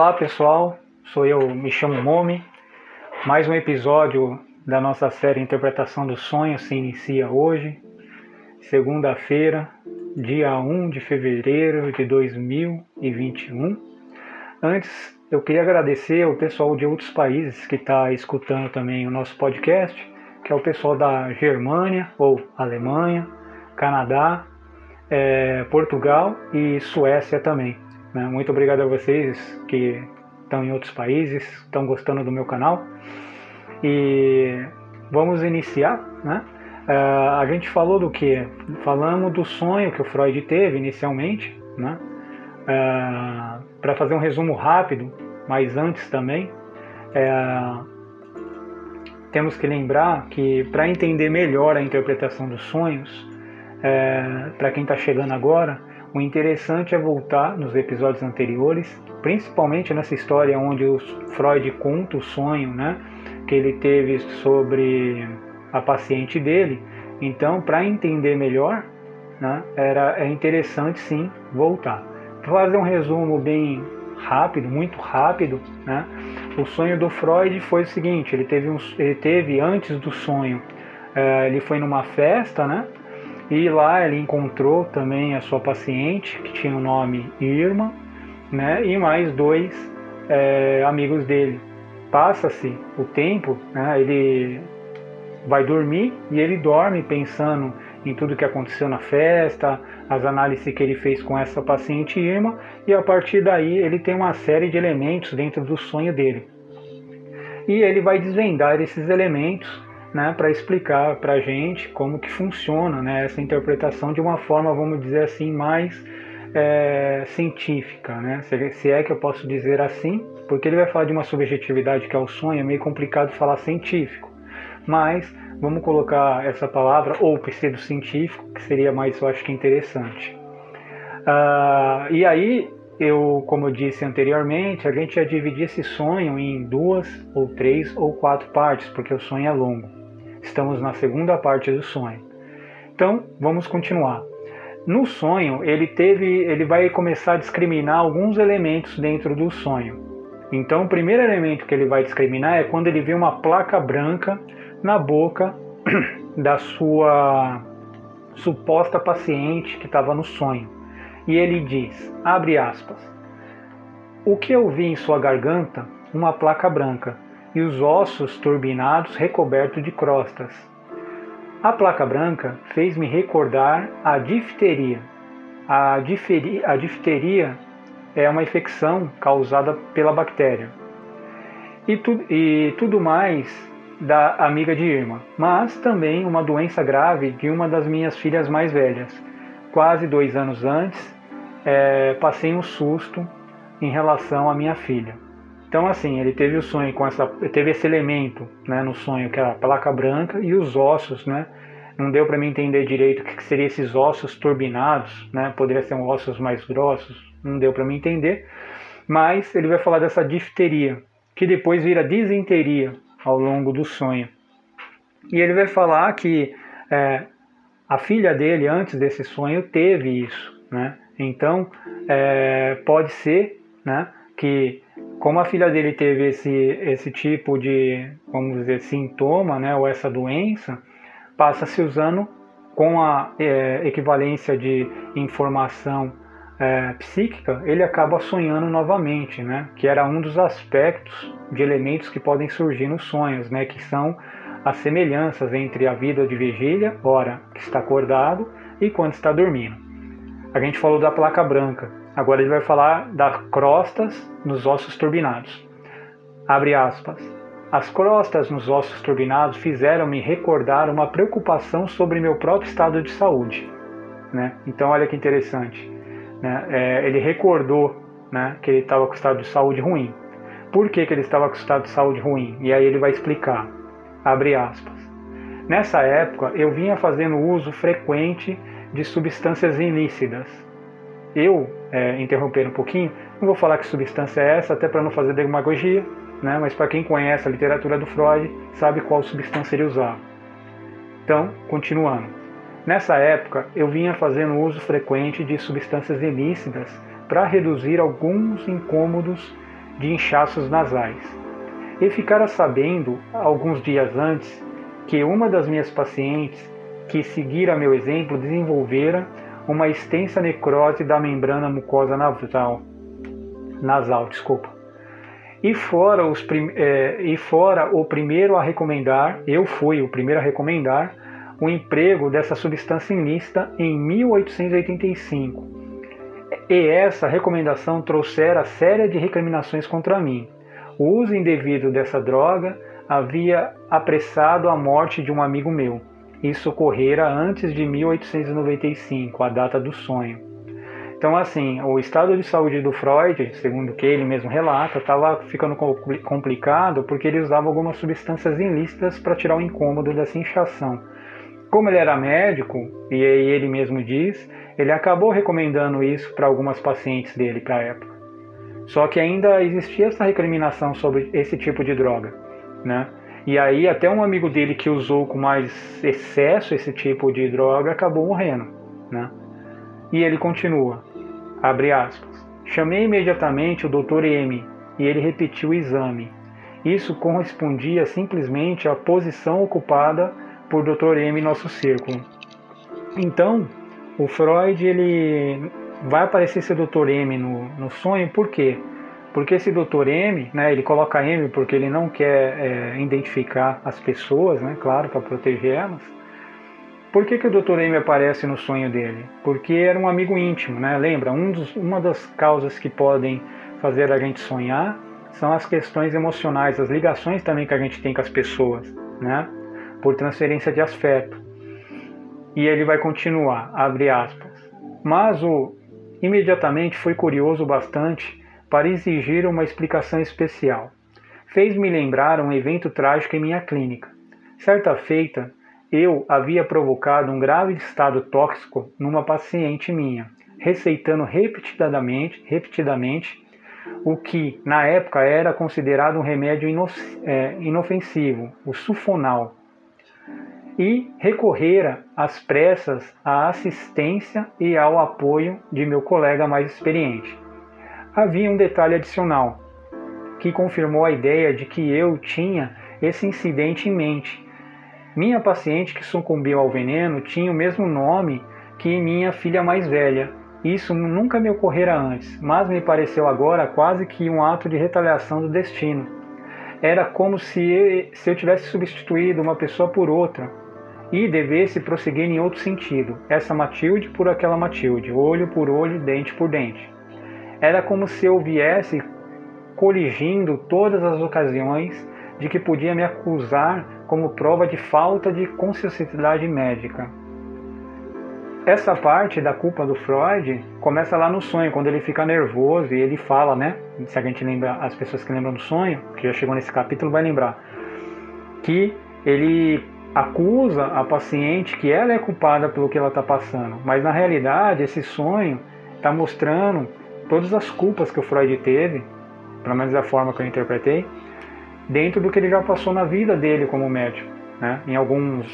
Olá pessoal, sou eu, me chamo Momi. Mais um episódio da nossa série Interpretação do Sonho se inicia hoje, segunda-feira, dia 1 de fevereiro de 2021. Antes, eu queria agradecer ao pessoal de outros países que está escutando também o nosso podcast, que é o pessoal da Germânia ou Alemanha, Canadá, é, Portugal e Suécia também. Né? Muito obrigado a vocês que estão em outros países, estão gostando do meu canal. E vamos iniciar, né? Uh, a gente falou do que? Falamos do sonho que o Freud teve inicialmente, né? Uh, Para fazer um resumo rápido, mas antes também, uh, temos que lembrar que para entender melhor a interpretação dos sonhos, para quem está chegando agora, o interessante é voltar nos episódios anteriores, principalmente nessa história onde o Freud conta o sonho né, que ele teve sobre a paciente dele. Então, para entender melhor, né, era, é interessante sim voltar. Vou fazer um resumo bem rápido, muito rápido. Né? O sonho do Freud foi o seguinte: ele teve, um, ele teve antes do sonho, é, ele foi numa festa, né? E lá ele encontrou também a sua paciente, que tinha o nome Irma, né? E mais dois é, amigos dele. Passa-se o tempo, né? ele vai dormir e ele dorme pensando em tudo que aconteceu na festa, as análises que ele fez com essa paciente Irma, e a partir daí ele tem uma série de elementos dentro do sonho dele. E ele vai desvendar esses elementos né, para explicar para a gente como que funciona né, essa interpretação de uma forma, vamos dizer assim, mais é, científica, né? Se, se, é que eu posso dizer assim, porque ele vai falar de uma subjetividade que é o sonho, é meio complicado falar científico, mas vamos colocar essa palavra, ou pseudo-científico, que seria mais, eu acho que interessante. Uh, e aí, eu, como eu disse anteriormente, a gente ia dividir esse sonho em duas, ou três, ou quatro partes, porque o sonho é longo. Estamos na segunda parte do sonho. Então, vamos continuar. No sonho, ele teve, ele vai começar a discriminar alguns elementos dentro do sonho. Então, o primeiro elemento que ele vai discriminar é quando ele vê uma placa branca na boca da sua suposta paciente que estava no sonho. E ele diz, abre aspas, o que eu vi em sua garganta? Uma placa branca e os ossos turbinados recobertos de crostas. A placa branca fez-me recordar a difteria. A, difteria. a difteria é uma infecção causada pela bactéria. E, tu, e tudo mais da amiga de Irma, mas também uma doença grave de uma das minhas filhas mais velhas. Quase dois anos antes, é, passei um susto em relação à minha filha. Então, assim, ele teve o sonho com essa. Teve esse elemento né, no sonho, que era a placa branca e os ossos, né? Não deu para mim entender direito o que seriam esses ossos turbinados, né? Poderia ser um ossos mais grossos, não deu para mim entender. Mas ele vai falar dessa difteria, que depois vira disenteria ao longo do sonho. E ele vai falar que é, a filha dele, antes desse sonho, teve isso, né? Então, é, pode ser, né? Que como a filha dele teve esse, esse tipo de, vamos dizer, sintoma, né, ou essa doença, passa se usando com a é, equivalência de informação é, psíquica, ele acaba sonhando novamente, né, que era um dos aspectos de elementos que podem surgir nos sonhos, né, que são as semelhanças entre a vida de vigília, hora que está acordado, e quando está dormindo. A gente falou da placa branca, Agora ele vai falar das crostas nos ossos turbinados. Abre aspas. As crostas nos ossos turbinados fizeram-me recordar uma preocupação sobre meu próprio estado de saúde. Né? Então, olha que interessante. Né? É, ele recordou né, que ele estava com estado de saúde ruim. Por que, que ele estava com estado de saúde ruim? E aí ele vai explicar. Abre aspas. Nessa época, eu vinha fazendo uso frequente de substâncias ilícitas, eu, é, interromper um pouquinho, não vou falar que substância é essa, até para não fazer demagogia, né? mas para quem conhece a literatura do Freud, sabe qual substância ele usava. Então, continuando. Nessa época, eu vinha fazendo uso frequente de substâncias ilícitas para reduzir alguns incômodos de inchaços nasais. E ficara sabendo, alguns dias antes, que uma das minhas pacientes, que seguira meu exemplo, desenvolvera uma extensa necrose da membrana mucosa nasal. Nasal, desculpa. E fora, os é, e fora o primeiro a recomendar, eu fui o primeiro a recomendar, o emprego dessa substância ilícita em 1885. E essa recomendação trouxera séria de recriminações contra mim. O uso indevido dessa droga havia apressado a morte de um amigo meu. Isso ocorrera antes de 1895, a data do sonho. Então, assim, o estado de saúde do Freud, segundo o que ele mesmo relata, estava ficando complicado porque ele usava algumas substâncias ilícitas para tirar o incômodo dessa inchação. Como ele era médico, e ele mesmo diz, ele acabou recomendando isso para algumas pacientes dele para a época. Só que ainda existia essa recriminação sobre esse tipo de droga, né? E aí até um amigo dele que usou com mais excesso esse tipo de droga acabou morrendo, né? E ele continua, abre aspas, chamei imediatamente o Dr. M e ele repetiu o exame. Isso correspondia simplesmente à posição ocupada por Dr. M nosso círculo. Então, o Freud ele vai aparecer esse Dr. M no, no sonho, por quê? Porque esse Dr. M, né, ele coloca M porque ele não quer é, identificar as pessoas, né, claro, para proteger elas. Por que, que o Dr. M aparece no sonho dele? Porque era um amigo íntimo, né? Lembra, um dos, uma das causas que podem fazer a gente sonhar são as questões emocionais, as ligações também que a gente tem com as pessoas, né? por transferência de afeto. E ele vai continuar, abre aspas. Mas o imediatamente foi curioso bastante para exigir uma explicação especial. Fez-me lembrar um evento trágico em minha clínica. Certa feita, eu havia provocado um grave estado tóxico numa paciente minha, receitando repetidamente, repetidamente o que na época era considerado um remédio é, inofensivo, o sulfonal, e recorrera às pressas à assistência e ao apoio de meu colega mais experiente. Havia um detalhe adicional que confirmou a ideia de que eu tinha esse incidente em mente. Minha paciente que sucumbiu ao veneno tinha o mesmo nome que minha filha mais velha. Isso nunca me ocorrera antes, mas me pareceu agora quase que um ato de retaliação do destino. Era como se eu tivesse substituído uma pessoa por outra, e devesse prosseguir em outro sentido, essa Matilde por aquela Matilde, olho por olho, dente por dente. Era como se eu viesse coligindo todas as ocasiões de que podia me acusar como prova de falta de consciencialidade médica. Essa parte da culpa do Freud começa lá no sonho, quando ele fica nervoso e ele fala, né? Se a gente lembra, as pessoas que lembram do sonho, que já chegou nesse capítulo, vai lembrar que ele acusa a paciente que ela é culpada pelo que ela está passando, mas na realidade esse sonho está mostrando todas as culpas que o Freud teve, pelo menos da forma que eu interpretei, dentro do que ele já passou na vida dele como médico, né? Em alguns,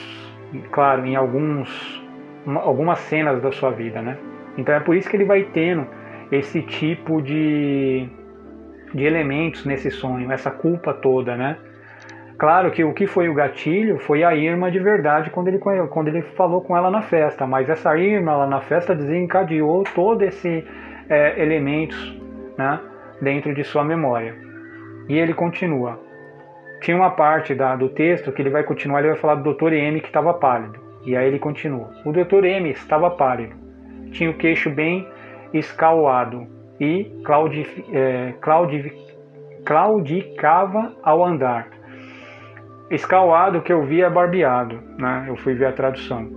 claro, em alguns, algumas cenas da sua vida, né? Então é por isso que ele vai tendo esse tipo de, de elementos nesse sonho, essa culpa toda, né? Claro que o que foi o gatilho foi a Irma de verdade quando ele, quando ele falou com ela na festa, mas essa Irma lá na festa desencadeou todo esse é, elementos né, dentro de sua memória. E ele continua. Tinha uma parte da, do texto que ele vai continuar, ele vai falar do Dr. M que estava pálido. E aí ele continua. O Dr. M estava pálido. Tinha o queixo bem escalado e claudi, é, claudi, claudicava ao andar Escalado que eu vi é barbeado, né? eu fui ver a tradução.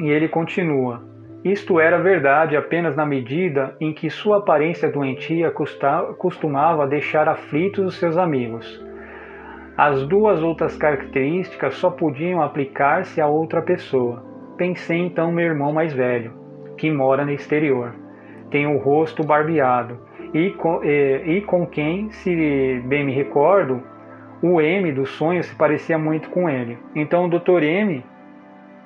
E ele continua: Isto era verdade apenas na medida em que sua aparência doentia costumava deixar aflitos os seus amigos. As duas outras características só podiam aplicar-se a outra pessoa. Pensei então meu irmão mais velho, que mora no exterior. Tem o rosto barbeado e com, e, e com quem, se bem me recordo, o M do sonho se parecia muito com ele. Então o Dr. M,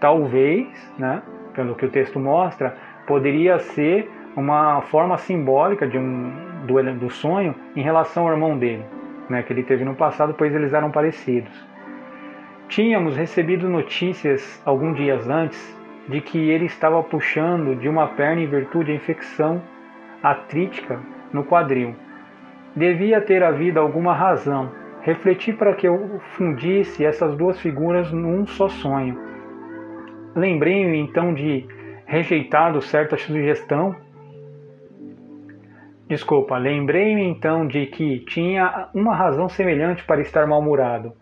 talvez, né, pelo que o texto mostra, poderia ser uma forma simbólica de um, do, do sonho em relação ao irmão dele, né, que ele teve no passado, pois eles eram parecidos. Tínhamos recebido notícias alguns dias antes de que ele estava puxando de uma perna em virtude da infecção artrítica no quadril. Devia ter havido alguma razão. Refleti para que eu fundisse essas duas figuras num só sonho. Lembrei-me então de rejeitado certa sugestão. Desculpa, lembrei-me então de que tinha uma razão semelhante para estar mal-humorado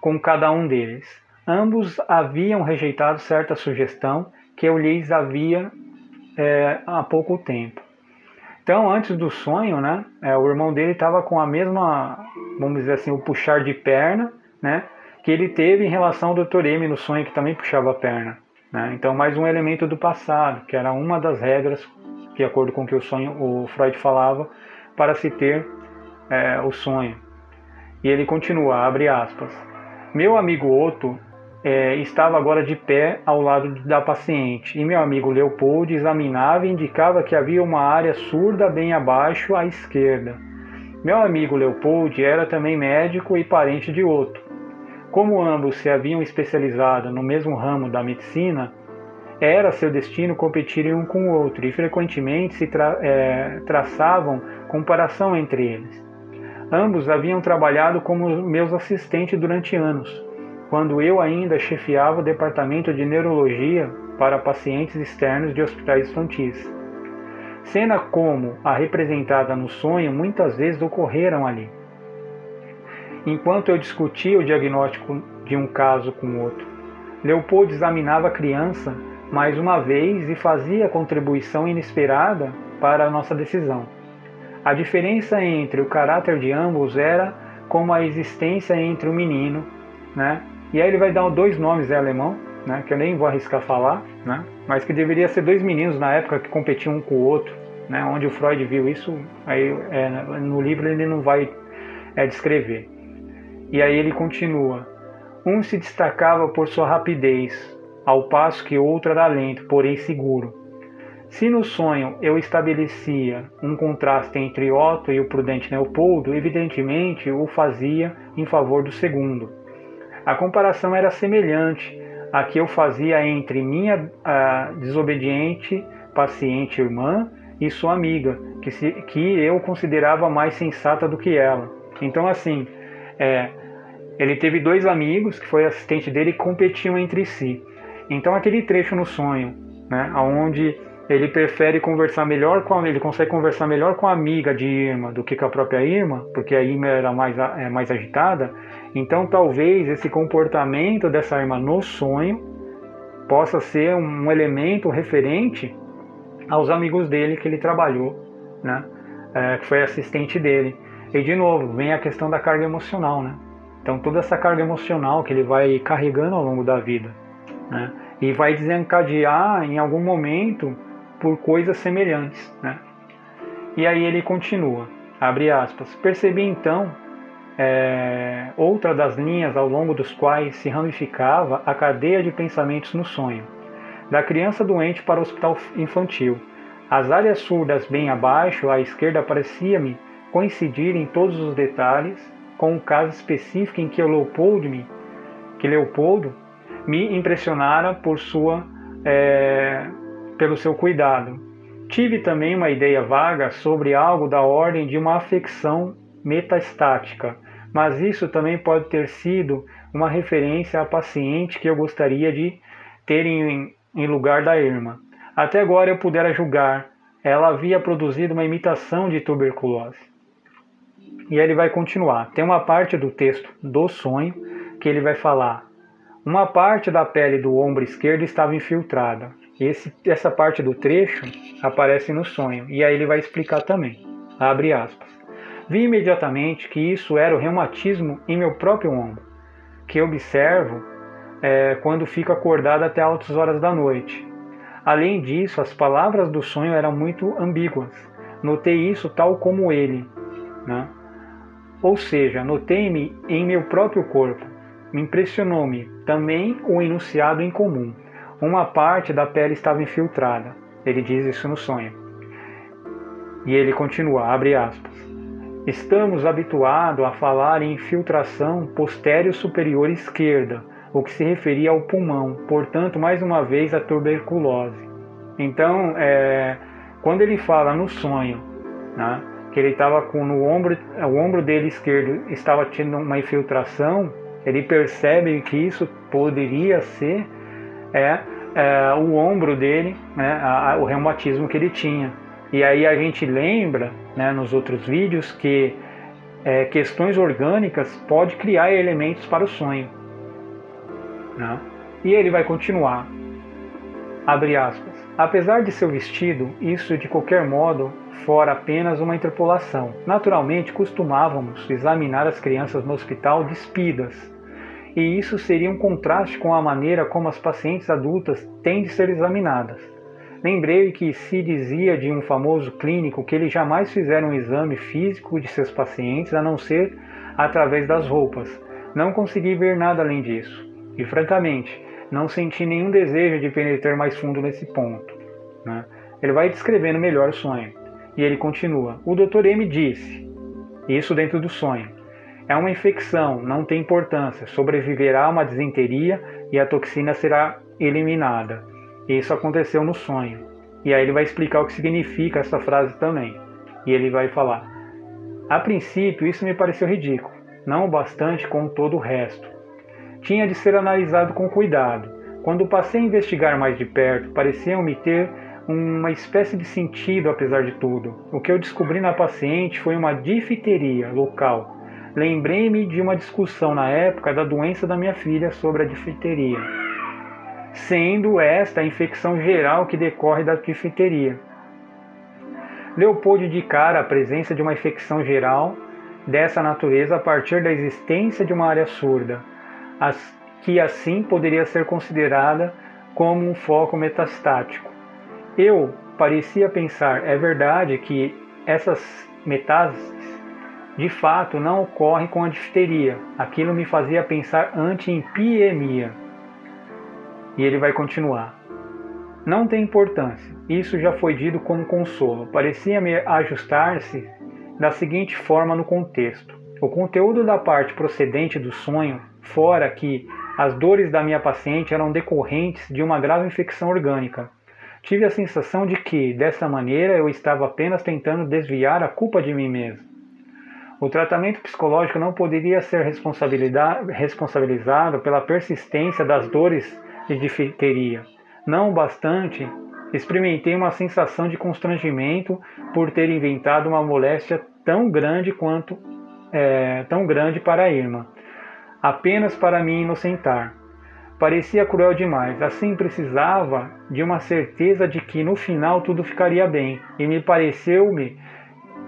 com cada um deles. Ambos haviam rejeitado certa sugestão que eu lhes havia é, há pouco tempo. Então, antes do sonho, né, é, o irmão dele estava com a mesma, vamos dizer assim, o puxar de perna, né, que ele teve em relação ao Dr. M no sonho, que também puxava a perna. Né? Então, mais um elemento do passado, que era uma das regras, de acordo com o que o sonho, o Freud falava, para se ter é, o sonho. E ele continua, abre aspas. Meu amigo Otto é, estava agora de pé ao lado da paciente e meu amigo Leopoldo examinava e indicava que havia uma área surda bem abaixo à esquerda. Meu amigo Leopoldo era também médico e parente de Otto. Como ambos se haviam especializado no mesmo ramo da medicina, era seu destino competirem um com o outro e frequentemente se tra é, traçavam comparação entre eles. Ambos haviam trabalhado como meus assistentes durante anos, quando eu ainda chefiava o departamento de neurologia para pacientes externos de hospitais infantis. Cena como a representada no sonho muitas vezes ocorreram ali. Enquanto eu discutia o diagnóstico de um caso com outro, Leopoldo examinava a criança mais uma vez e fazia contribuição inesperada para a nossa decisão. A diferença entre o caráter de ambos era como a existência entre o menino, né? E aí ele vai dar dois nomes em alemão, né? Que eu nem vou arriscar falar, né? Mas que deveria ser dois meninos na época que competiam um com o outro, né? Onde o Freud viu isso, aí é, no livro ele não vai é, descrever. E aí ele continua. Um se destacava por sua rapidez, ao passo que outro era lento, porém seguro. Se no sonho eu estabelecia um contraste entre Otto e o prudente Leopoldo, evidentemente o fazia em favor do segundo. A comparação era semelhante à que eu fazia entre minha desobediente, paciente irmã e sua amiga, que, se, que eu considerava mais sensata do que ela. Então, assim, é, ele teve dois amigos, que foi assistente dele, que competiam entre si. Então, aquele trecho no sonho, né, onde ele prefere conversar melhor com a, ele consegue conversar melhor com a amiga de Irma do que com a própria Irma, porque a Irma era mais, é, mais agitada. Então, talvez esse comportamento dessa Irma no sonho possa ser um elemento referente aos amigos dele que ele trabalhou, né, é, que foi assistente dele. E de novo, vem a questão da carga emocional, né? Então toda essa carga emocional que ele vai carregando ao longo da vida, né? E vai desencadear em algum momento por coisas semelhantes, né? E aí ele continua, abre aspas. Percebi então é, outra das linhas ao longo dos quais se ramificava a cadeia de pensamentos no sonho, da criança doente para o hospital infantil. As áreas surdas bem abaixo, à esquerda, parecia-me coincidir em todos os detalhes com o caso específico em que Leopoldo me, que Leopoldo me impressionara por sua, é, pelo seu cuidado. Tive também uma ideia vaga sobre algo da ordem de uma afecção metastática, mas isso também pode ter sido uma referência à paciente que eu gostaria de ter em, em lugar da irmã. Até agora eu pudera julgar, ela havia produzido uma imitação de tuberculose. E ele vai continuar. Tem uma parte do texto do sonho que ele vai falar. Uma parte da pele do ombro esquerdo estava infiltrada. Esse, essa parte do trecho aparece no sonho. E aí ele vai explicar também. Abre aspas. Vi imediatamente que isso era o reumatismo em meu próprio ombro, que observo é, quando fico acordado até altas horas da noite. Além disso, as palavras do sonho eram muito ambíguas. Notei isso tal como ele. Né? Ou seja, notei-me em meu próprio corpo. Me impressionou-me também o enunciado em comum. Uma parte da pele estava infiltrada. Ele diz isso no sonho. E ele continua, abre aspas. Estamos habituados a falar em infiltração posterior superior esquerda, o que se referia ao pulmão, portanto, mais uma vez, a tuberculose. Então, é, quando ele fala no sonho, né, que ele estava com no ombro, o ombro dele esquerdo estava tendo uma infiltração, ele percebe que isso poderia ser é, é o ombro dele, né, a, a, o reumatismo que ele tinha. E aí a gente lembra, né, nos outros vídeos, que é, questões orgânicas pode criar elementos para o sonho. Né? E ele vai continuar. Abre aspas. Apesar de seu vestido, isso de qualquer modo fora apenas uma interpolação. Naturalmente, costumávamos examinar as crianças no hospital despidas, e isso seria um contraste com a maneira como as pacientes adultas têm de ser examinadas. Lembrei que se dizia de um famoso clínico que ele jamais fizera um exame físico de seus pacientes a não ser através das roupas. Não consegui ver nada além disso. E francamente, não senti nenhum desejo de penetrar mais fundo nesse ponto. Né? Ele vai descrevendo melhor o sonho. E ele continua: O Dr. M disse, isso dentro do sonho. É uma infecção, não tem importância. Sobreviverá a uma desinteria e a toxina será eliminada. Isso aconteceu no sonho. E aí ele vai explicar o que significa essa frase também. E ele vai falar: A princípio, isso me pareceu ridículo, não o bastante com todo o resto. Tinha de ser analisado com cuidado. Quando passei a investigar mais de perto, pareciam-me ter uma espécie de sentido apesar de tudo. O que eu descobri na paciente foi uma difteria local. Lembrei-me de uma discussão na época da doença da minha filha sobre a difteria sendo esta a infecção geral que decorre da difteria. Leopoldo indicara a presença de uma infecção geral dessa natureza a partir da existência de uma área surda, que assim poderia ser considerada como um foco metastático. Eu parecia pensar, é verdade que essas metástases de fato não ocorrem com a difteria. Aquilo me fazia pensar anti-empiemia. E ele vai continuar. Não tem importância, isso já foi dito como consolo. Parecia-me ajustar-se da seguinte forma no contexto. O conteúdo da parte procedente do sonho, fora que as dores da minha paciente eram decorrentes de uma grave infecção orgânica. Tive a sensação de que, dessa maneira, eu estava apenas tentando desviar a culpa de mim mesmo. O tratamento psicológico não poderia ser responsabilizado pela persistência das dores de difteria. Não bastante, experimentei uma sensação de constrangimento por ter inventado uma moléstia tão grande quanto é, tão grande para a irmã, apenas para me inocentar. Parecia cruel demais, assim precisava de uma certeza de que no final tudo ficaria bem, e me pareceu-me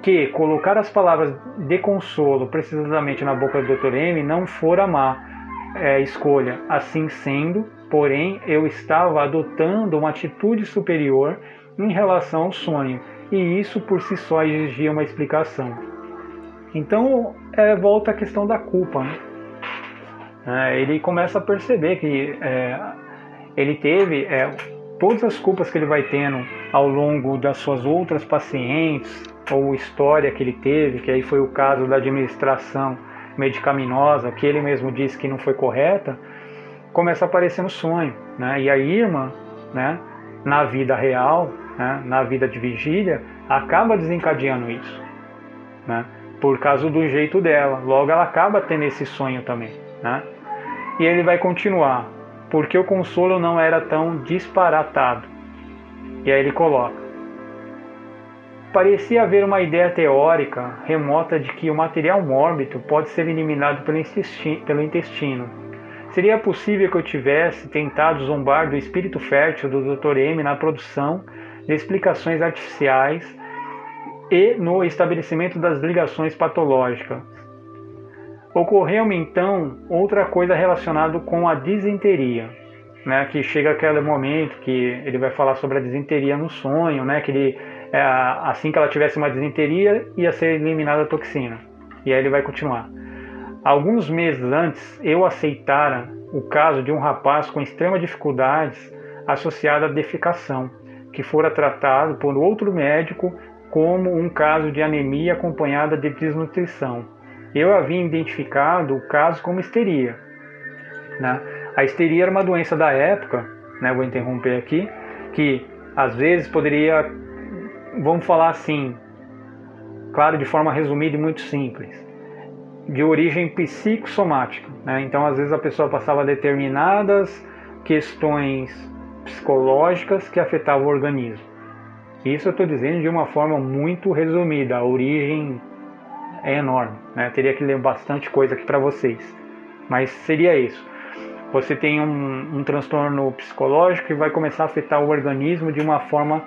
que colocar as palavras de consolo precisamente na boca do Dr. M não fora má é, escolha. Assim sendo, porém, eu estava adotando uma atitude superior em relação ao sonho, e isso por si só exigia uma explicação. Então, é, volta a questão da culpa. Né? É, ele começa a perceber que é, ele teve é, todas as culpas que ele vai tendo ao longo das suas outras pacientes ou história que ele teve, que aí foi o caso da administração medicaminosa, que ele mesmo disse que não foi correta, começa a aparecer no sonho. Né? E a irmã, né, na vida real, né, na vida de vigília, acaba desencadeando isso. Né? Por causa do jeito dela. Logo ela acaba tendo esse sonho também. Né? E ele vai continuar. Porque o consolo não era tão disparatado. E aí ele coloca. Parecia haver uma ideia teórica remota de que o material mórbido pode ser eliminado pelo intestino. Seria possível que eu tivesse tentado zombar do espírito fértil do Dr. M na produção de explicações artificiais e no estabelecimento das ligações patológicas. Ocorreu-me então outra coisa relacionada com a disenteria, né, que chega aquele momento que ele vai falar sobre a disenteria no sonho, né, que ele é, assim que ela tivesse uma disenteria, ia ser eliminada a toxina. E aí ele vai continuar. Alguns meses antes, eu aceitara o caso de um rapaz com extrema dificuldades associada à defecação, que fora tratado por outro médico como um caso de anemia acompanhada de desnutrição. Eu havia identificado o caso como histeria. Né? A histeria era uma doença da época, né? vou interromper aqui, que às vezes poderia, vamos falar assim, claro, de forma resumida e muito simples, de origem psicossomática. Né? Então, às vezes a pessoa passava determinadas questões psicológicas que afetavam o organismo. Isso eu estou dizendo de uma forma muito resumida, a origem é enorme, né? teria que ler bastante coisa aqui para vocês, mas seria isso. Você tem um, um transtorno psicológico que vai começar a afetar o organismo de uma forma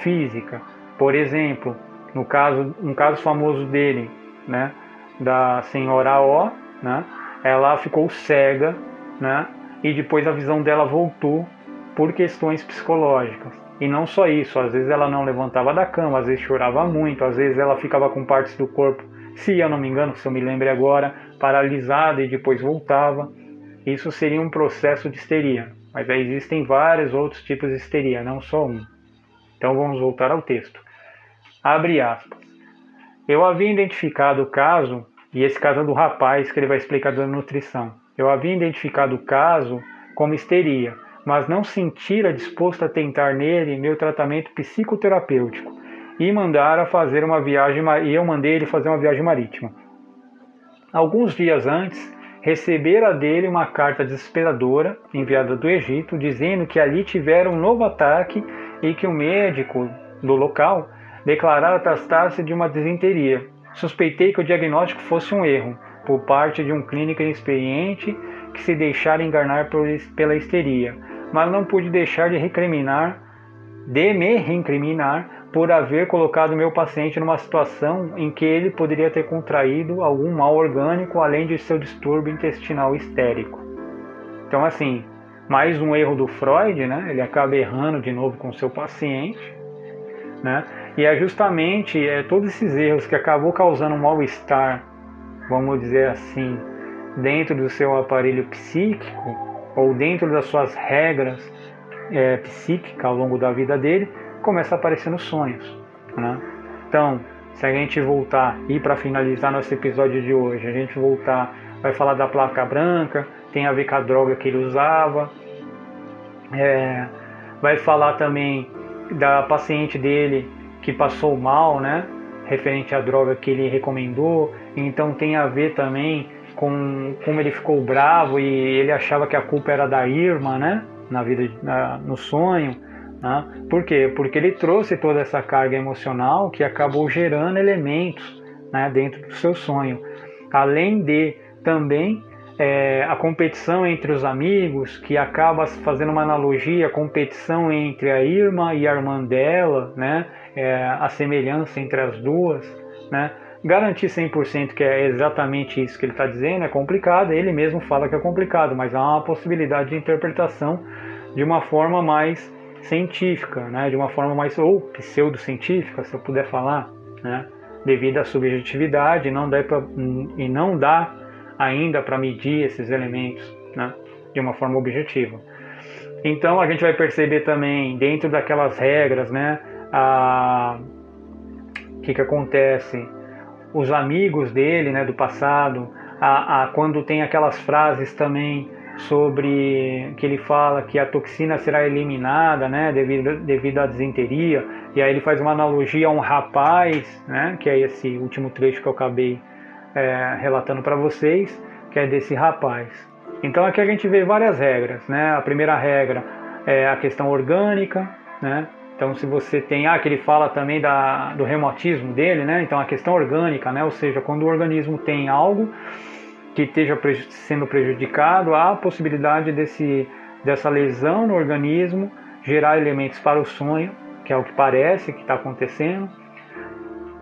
física. Por exemplo, no caso, um caso famoso dele, né, da senhora O, né, ela ficou cega, né, e depois a visão dela voltou por questões psicológicas. E não só isso, às vezes ela não levantava da cama, às vezes chorava muito, às vezes ela ficava com partes do corpo, se eu não me engano, se eu me lembro agora, paralisada e depois voltava. Isso seria um processo de histeria, mas aí existem vários outros tipos de histeria, não só um. Então vamos voltar ao texto. Abre aspas. Eu havia identificado o caso, e esse caso é do rapaz que ele vai explicar da nutrição. Eu havia identificado o caso como histeria, mas não sentira disposto a tentar nele meu tratamento psicoterapêutico e mandara fazer uma viagem e eu mandei ele fazer uma viagem marítima. Alguns dias antes, recebera dele uma carta desesperadora enviada do Egito dizendo que ali tivera um novo ataque e que o médico do local declarara tratar-se de uma desinteria. Suspeitei que o diagnóstico fosse um erro por parte de um clínico inexperiente que se deixara enganar pela histeria, mas não pude deixar de recriminar, de me recriminar por haver colocado meu paciente numa situação em que ele poderia ter contraído algum mal orgânico além de seu distúrbio intestinal histérico. Então assim, mais um erro do Freud, né? Ele acaba errando de novo com seu paciente, né? E é justamente é, todos esses erros que acabou causando um mal-estar, vamos dizer assim, dentro do seu aparelho psíquico ou dentro das suas regras é, psíquicas ao longo da vida dele, começa a aparecer nos sonhos. Né? Então, se a gente voltar e para finalizar nosso episódio de hoje, a gente voltar, vai falar da placa branca, tem a ver com a droga que ele usava, é, vai falar também da paciente dele que passou mal, né? Referente à droga que ele recomendou. Então tem a ver também com como ele ficou bravo e ele achava que a culpa era da Irma, né? Na vida, na, no sonho. Né? Por quê? Porque ele trouxe toda essa carga emocional que acabou gerando elementos né, dentro do seu sonho. Além de também é, a competição entre os amigos, que acaba fazendo uma analogia, a competição entre a Irma e a irmã dela, né? É, a semelhança entre as duas, né? Garantir 100% que é exatamente isso que ele está dizendo é complicado, ele mesmo fala que é complicado, mas há uma possibilidade de interpretação de uma forma mais científica, né? de uma forma mais ou pseudocientífica, se eu puder falar, né? devido à subjetividade, não dá pra, e não dá ainda para medir esses elementos né, de uma forma objetiva. Então a gente vai perceber também dentro daquelas regras, né, o que, que acontece, os amigos dele, né, do passado, a, a, quando tem aquelas frases também sobre que ele fala que a toxina será eliminada, né, devido, devido à desinteria, e aí ele faz uma analogia a um rapaz, né, que é esse último trecho que eu acabei é, relatando para vocês, que é desse rapaz. Então aqui a gente vê várias regras, né? A primeira regra é a questão orgânica, né? Então se você tem, ah, que ele fala também da, do reumatismo dele, né? Então a questão orgânica, né? Ou seja, quando o organismo tem algo que esteja sendo prejudicado, há a possibilidade desse, dessa lesão no organismo gerar elementos para o sonho, que é o que parece que está acontecendo.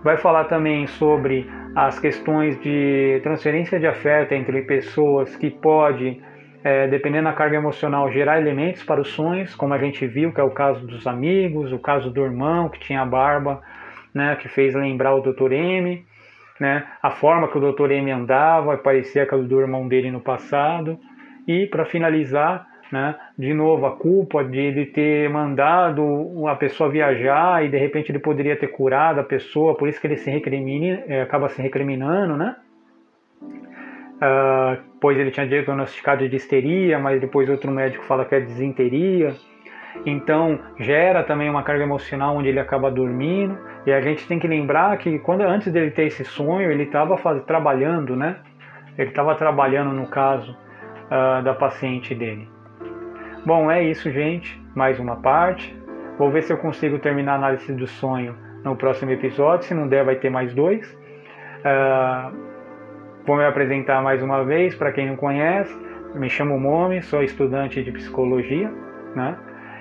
Vai falar também sobre as questões de transferência de afeto entre pessoas que pode, é, dependendo da carga emocional, gerar elementos para os sonhos, como a gente viu, que é o caso dos amigos, o caso do irmão que tinha barba, né, que fez lembrar o Dr. M, né, a forma que o Dr. M andava, parecia aquela do irmão dele no passado. E para finalizar, né? De novo, a culpa de ele ter mandado a pessoa viajar e de repente ele poderia ter curado a pessoa, por isso que ele se recrimina, é, acaba se recriminando, né? Uh, pois ele tinha diagnosticado de histeria, mas depois outro médico fala que é desinteria. Então gera também uma carga emocional onde ele acaba dormindo. E a gente tem que lembrar que quando antes dele ter esse sonho, ele estava trabalhando, né? Ele estava trabalhando no caso uh, da paciente dele. Bom, é isso, gente. Mais uma parte. Vou ver se eu consigo terminar a análise do sonho no próximo episódio. Se não der, vai ter mais dois. Uh, vou me apresentar mais uma vez para quem não conhece. Me chamo Momi, sou estudante de psicologia, né?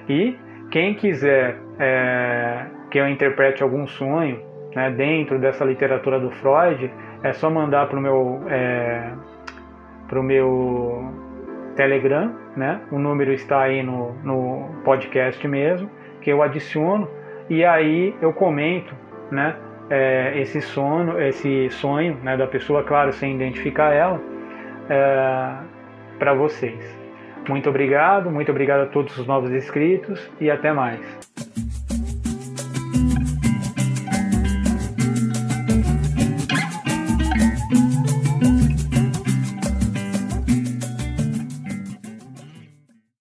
E quem quiser é, que eu interprete algum sonho né, dentro dessa literatura do Freud, é só mandar para o meu, é, meu Telegram, né? O número está aí no, no podcast mesmo, que eu adiciono e aí eu comento, né? É, esse sono, esse sonho, né, da pessoa, claro, sem identificar ela, é, para vocês. Muito obrigado, muito obrigado a todos os novos inscritos e até mais.